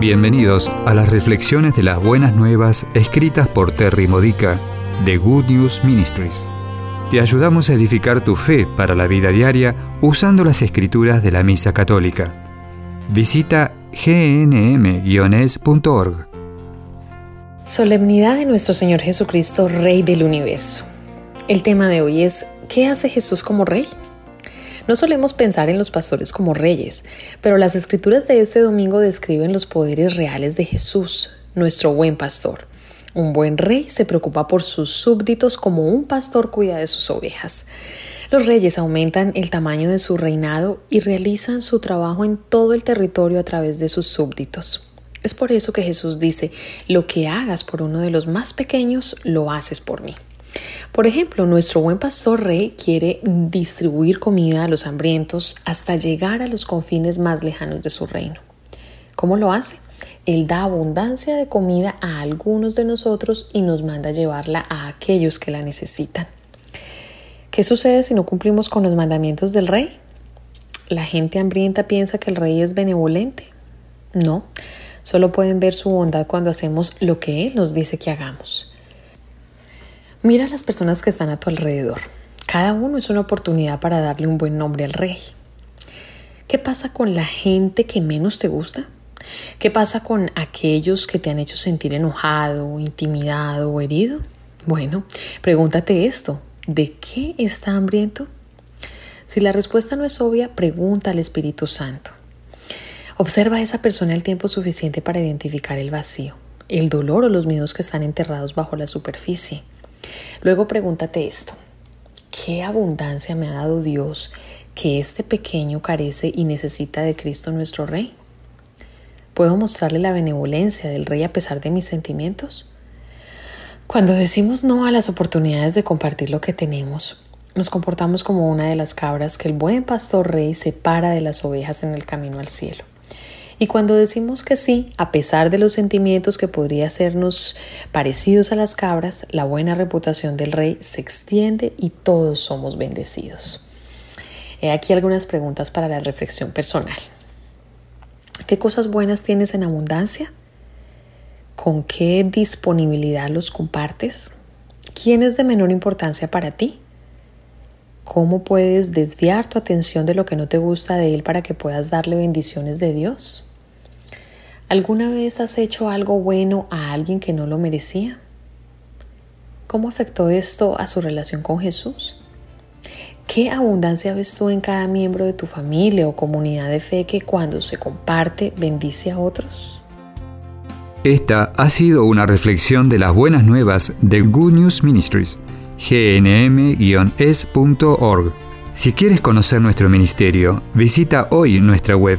Bienvenidos a las reflexiones de las buenas nuevas escritas por Terry Modica de Good News Ministries. Te ayudamos a edificar tu fe para la vida diaria usando las escrituras de la Misa Católica. Visita gnm-es.org. Solemnidad de nuestro Señor Jesucristo, Rey del Universo. El tema de hoy es ¿qué hace Jesús como Rey? No solemos pensar en los pastores como reyes, pero las escrituras de este domingo describen los poderes reales de Jesús, nuestro buen pastor. Un buen rey se preocupa por sus súbditos como un pastor cuida de sus ovejas. Los reyes aumentan el tamaño de su reinado y realizan su trabajo en todo el territorio a través de sus súbditos. Es por eso que Jesús dice, lo que hagas por uno de los más pequeños, lo haces por mí. Por ejemplo, nuestro buen pastor rey quiere distribuir comida a los hambrientos hasta llegar a los confines más lejanos de su reino. ¿Cómo lo hace? Él da abundancia de comida a algunos de nosotros y nos manda llevarla a aquellos que la necesitan. ¿Qué sucede si no cumplimos con los mandamientos del rey? ¿La gente hambrienta piensa que el rey es benevolente? No, solo pueden ver su bondad cuando hacemos lo que Él nos dice que hagamos. Mira a las personas que están a tu alrededor. Cada uno es una oportunidad para darle un buen nombre al rey. ¿Qué pasa con la gente que menos te gusta? ¿Qué pasa con aquellos que te han hecho sentir enojado, intimidado o herido? Bueno, pregúntate esto. ¿De qué está hambriento? Si la respuesta no es obvia, pregunta al Espíritu Santo. Observa a esa persona el tiempo suficiente para identificar el vacío, el dolor o los miedos que están enterrados bajo la superficie. Luego pregúntate esto. ¿Qué abundancia me ha dado Dios que este pequeño carece y necesita de Cristo nuestro Rey? ¿Puedo mostrarle la benevolencia del Rey a pesar de mis sentimientos? Cuando decimos no a las oportunidades de compartir lo que tenemos, nos comportamos como una de las cabras que el buen pastor rey separa de las ovejas en el camino al cielo. Y cuando decimos que sí, a pesar de los sentimientos que podría hacernos parecidos a las cabras, la buena reputación del rey se extiende y todos somos bendecidos. He aquí algunas preguntas para la reflexión personal. ¿Qué cosas buenas tienes en abundancia? ¿Con qué disponibilidad los compartes? ¿Quién es de menor importancia para ti? ¿Cómo puedes desviar tu atención de lo que no te gusta de él para que puedas darle bendiciones de Dios? ¿Alguna vez has hecho algo bueno a alguien que no lo merecía? ¿Cómo afectó esto a su relación con Jesús? ¿Qué abundancia ves tú en cada miembro de tu familia o comunidad de fe que cuando se comparte bendice a otros? Esta ha sido una reflexión de las buenas nuevas de Good News Ministries, gnm-es.org. Si quieres conocer nuestro ministerio, visita hoy nuestra web